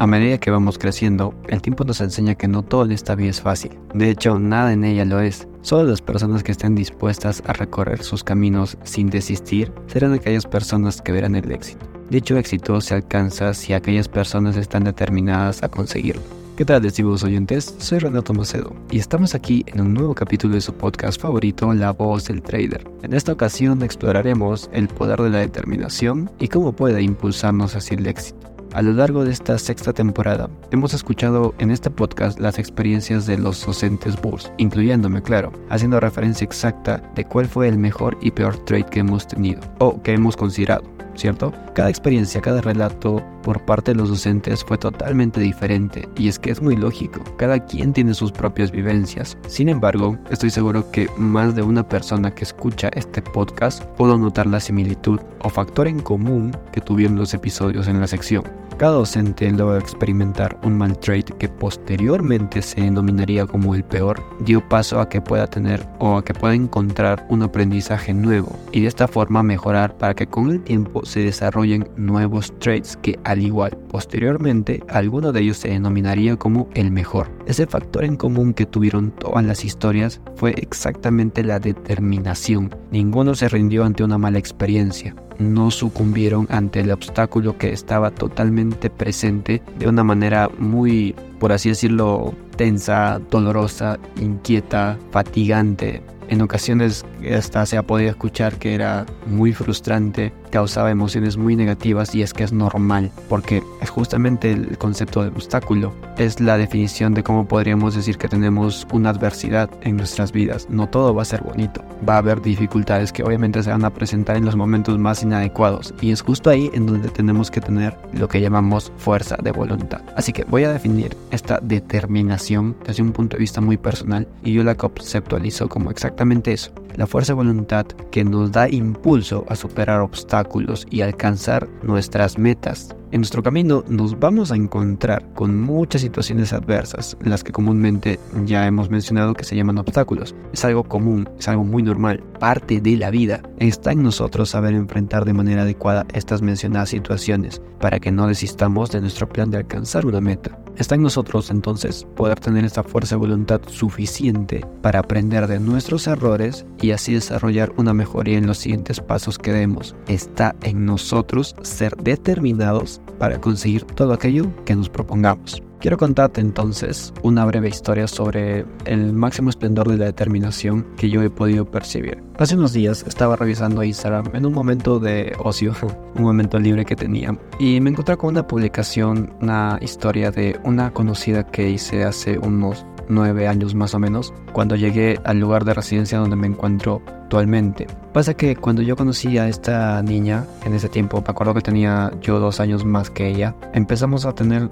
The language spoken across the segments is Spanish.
A medida que vamos creciendo, el tiempo nos enseña que no todo en esta vida es fácil. De hecho, nada en ella lo es. Solo las personas que estén dispuestas a recorrer sus caminos sin desistir serán aquellas personas que verán el éxito. Dicho éxito se alcanza si aquellas personas están determinadas a conseguirlo. ¿Qué tal, estimados oyentes? Soy Renato Macedo y estamos aquí en un nuevo capítulo de su podcast favorito, La Voz del Trader. En esta ocasión exploraremos el poder de la determinación y cómo puede impulsarnos hacia el éxito. A lo largo de esta sexta temporada, hemos escuchado en este podcast las experiencias de los docentes Bulls, incluyéndome, claro, haciendo referencia exacta de cuál fue el mejor y peor trade que hemos tenido, o que hemos considerado, ¿cierto? Cada experiencia, cada relato por parte de los docentes fue totalmente diferente, y es que es muy lógico, cada quien tiene sus propias vivencias. Sin embargo, estoy seguro que más de una persona que escucha este podcast pudo notar la similitud o factor en común que tuvieron los episodios en la sección. Cada docente experimentar un mal trade que posteriormente se denominaría como el peor, dio paso a que pueda tener o a que pueda encontrar un aprendizaje nuevo y de esta forma mejorar para que con el tiempo se desarrollen nuevos trades que al igual posteriormente alguno de ellos se denominaría como el mejor. Ese factor en común que tuvieron todas las historias fue exactamente la determinación. Ninguno se rindió ante una mala experiencia no sucumbieron ante el obstáculo que estaba totalmente presente de una manera muy, por así decirlo, tensa, dolorosa, inquieta, fatigante. En ocasiones hasta se ha podido escuchar que era muy frustrante, causaba emociones muy negativas y es que es normal, porque es justamente el concepto de obstáculo. Es la definición de cómo podríamos decir que tenemos una adversidad en nuestras vidas. No todo va a ser bonito. Va a haber dificultades que obviamente se van a presentar en los momentos más inadecuados y es justo ahí en donde tenemos que tener lo que llamamos fuerza de voluntad. Así que voy a definir esta determinación desde un punto de vista muy personal y yo la conceptualizo como exactamente eso. La fuerza de voluntad que nos da impulso a superar obstáculos y alcanzar nuestras metas. En nuestro camino nos vamos a encontrar con muchas situaciones adversas, las que comúnmente ya hemos mencionado que se llaman obstáculos. Es algo común, es algo muy normal, parte de la vida. Está en nosotros saber enfrentar de manera adecuada estas mencionadas situaciones para que no desistamos de nuestro plan de alcanzar una meta. Está en nosotros entonces poder tener esta fuerza de voluntad suficiente para aprender de nuestros errores y así desarrollar una mejoría en los siguientes pasos que demos. Está en nosotros ser determinados para conseguir todo aquello que nos propongamos. Quiero contarte entonces una breve historia sobre el máximo esplendor de la determinación que yo he podido percibir. Hace unos días estaba revisando Instagram en un momento de ocio, un momento libre que tenía, y me encontré con una publicación, una historia de una conocida que hice hace unos nueve años más o menos, cuando llegué al lugar de residencia donde me encuentro actualmente. Pasa que cuando yo conocí a esta niña, en ese tiempo, me acuerdo que tenía yo dos años más que ella, empezamos a tener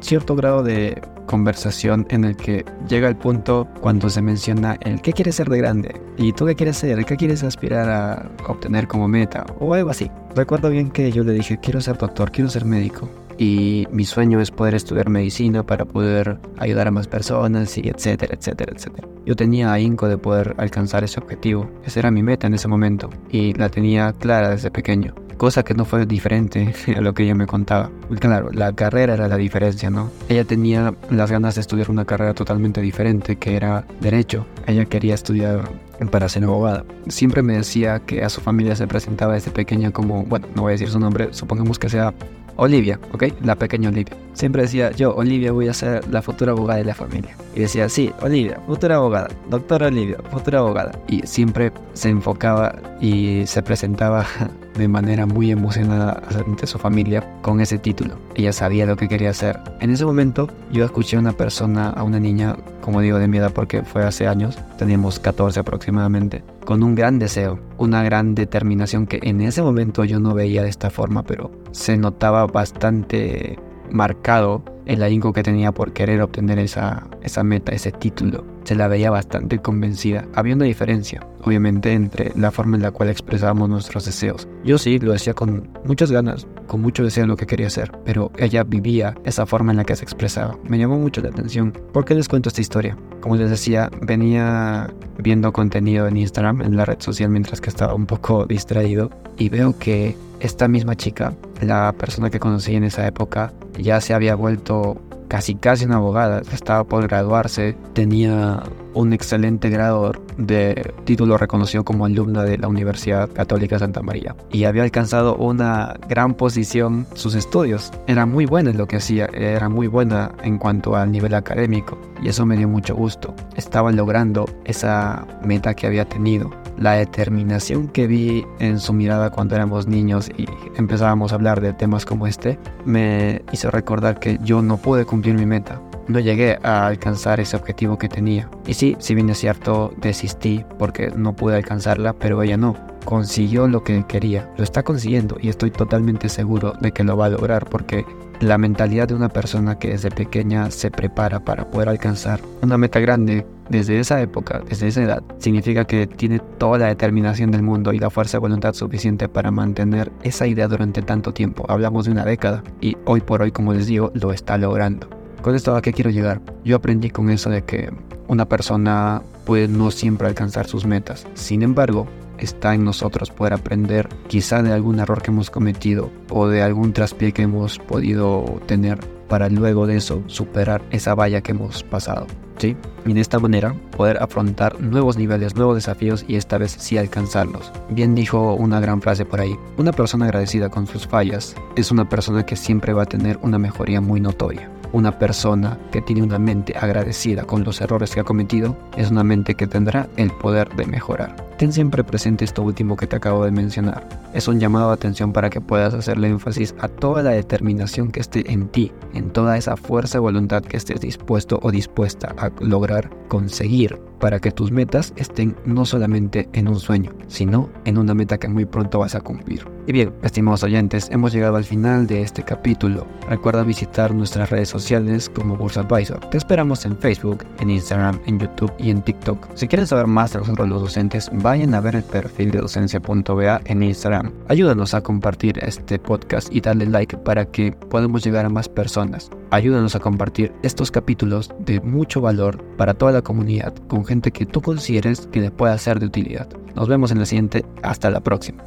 cierto grado de conversación en el que llega el punto cuando se menciona el qué quieres ser de grande y tú qué quieres ser, qué quieres aspirar a obtener como meta o algo así. Recuerdo bien que yo le dije quiero ser doctor, quiero ser médico y mi sueño es poder estudiar medicina para poder ayudar a más personas y etcétera, etcétera, etcétera. Yo tenía ahínco de poder alcanzar ese objetivo, esa era mi meta en ese momento y la tenía clara desde pequeño, cosa que no fue diferente a lo que ella me contaba. Claro, la carrera era la diferencia, ¿no? Ella tenía las ganas de estudiar una carrera totalmente diferente que era derecho. Ella quería estudiar para ser abogada. Siempre me decía que a su familia se presentaba desde pequeña como, bueno, no voy a decir su nombre, supongamos que sea Olivia, ¿ok? La pequeña Olivia. Siempre decía, yo, Olivia, voy a ser la futura abogada de la familia. Y decía, sí, Olivia, futura abogada. Doctora Olivia, futura abogada. Y siempre se enfocaba y se presentaba de manera muy emocionada ante su familia con ese título. Ella sabía lo que quería hacer. En ese momento yo escuché a una persona, a una niña, como digo de mi edad porque fue hace años, teníamos 14 aproximadamente, con un gran deseo, una gran determinación que en ese momento yo no veía de esta forma, pero se notaba bastante marcado el ahínco que tenía por querer obtener esa, esa meta, ese título. Se la veía bastante convencida. Había una diferencia, obviamente, entre la forma en la cual expresábamos nuestros deseos. Yo sí lo decía con muchas ganas, con mucho deseo lo que quería hacer, pero ella vivía esa forma en la que se expresaba. Me llamó mucho la atención. ¿Por qué les cuento esta historia? Como les decía, venía viendo contenido en Instagram, en la red social, mientras que estaba un poco distraído, y veo que esta misma chica, la persona que conocí en esa época, ya se había vuelto casi casi una abogada, estaba por graduarse, tenía un excelente grado de título reconocido como alumna de la Universidad Católica Santa María y había alcanzado una gran posición sus estudios. Era muy buena en lo que hacía, era muy buena en cuanto al nivel académico y eso me dio mucho gusto. Estaba logrando esa meta que había tenido. La determinación que vi en su mirada cuando éramos niños y empezábamos a hablar de temas como este me hizo recordar que yo no pude cumplir mi meta no llegué a alcanzar ese objetivo que tenía. Y sí, si bien es cierto, desistí porque no pude alcanzarla, pero ella no. Consiguió lo que quería, lo está consiguiendo y estoy totalmente seguro de que lo va a lograr porque la mentalidad de una persona que desde pequeña se prepara para poder alcanzar una meta grande desde esa época, desde esa edad, significa que tiene toda la determinación del mundo y la fuerza de voluntad suficiente para mantener esa idea durante tanto tiempo. Hablamos de una década y hoy por hoy, como les digo, lo está logrando. Con esto a qué quiero llegar. Yo aprendí con eso de que una persona puede no siempre alcanzar sus metas. Sin embargo, está en nosotros poder aprender quizá de algún error que hemos cometido o de algún traspié que hemos podido tener para luego de eso superar esa valla que hemos pasado. ¿sí? Y de esta manera poder afrontar nuevos niveles, nuevos desafíos y esta vez sí alcanzarlos. Bien dijo una gran frase por ahí, una persona agradecida con sus fallas es una persona que siempre va a tener una mejoría muy notoria. Una persona que tiene una mente agradecida con los errores que ha cometido es una mente que tendrá el poder de mejorar. Ten siempre presente esto último que te acabo de mencionar. Es un llamado de atención para que puedas hacerle énfasis a toda la determinación que esté en ti, en toda esa fuerza de voluntad que estés dispuesto o dispuesta a lograr conseguir para que tus metas estén no solamente en un sueño, sino en una meta que muy pronto vas a cumplir. Y bien, estimados oyentes, hemos llegado al final de este capítulo. Recuerda visitar nuestras redes sociales como Bursa Advisor. Te esperamos en Facebook, en Instagram, en YouTube y en TikTok. Si quieres saber más de nosotros los docentes, vayan a ver el perfil de docencia.ba en Instagram. Ayúdanos a compartir este podcast y darle like para que podamos llegar a más personas. Ayúdanos a compartir estos capítulos de mucho valor para toda la comunidad con que tú consideres que le pueda ser de utilidad. Nos vemos en la siguiente. Hasta la próxima.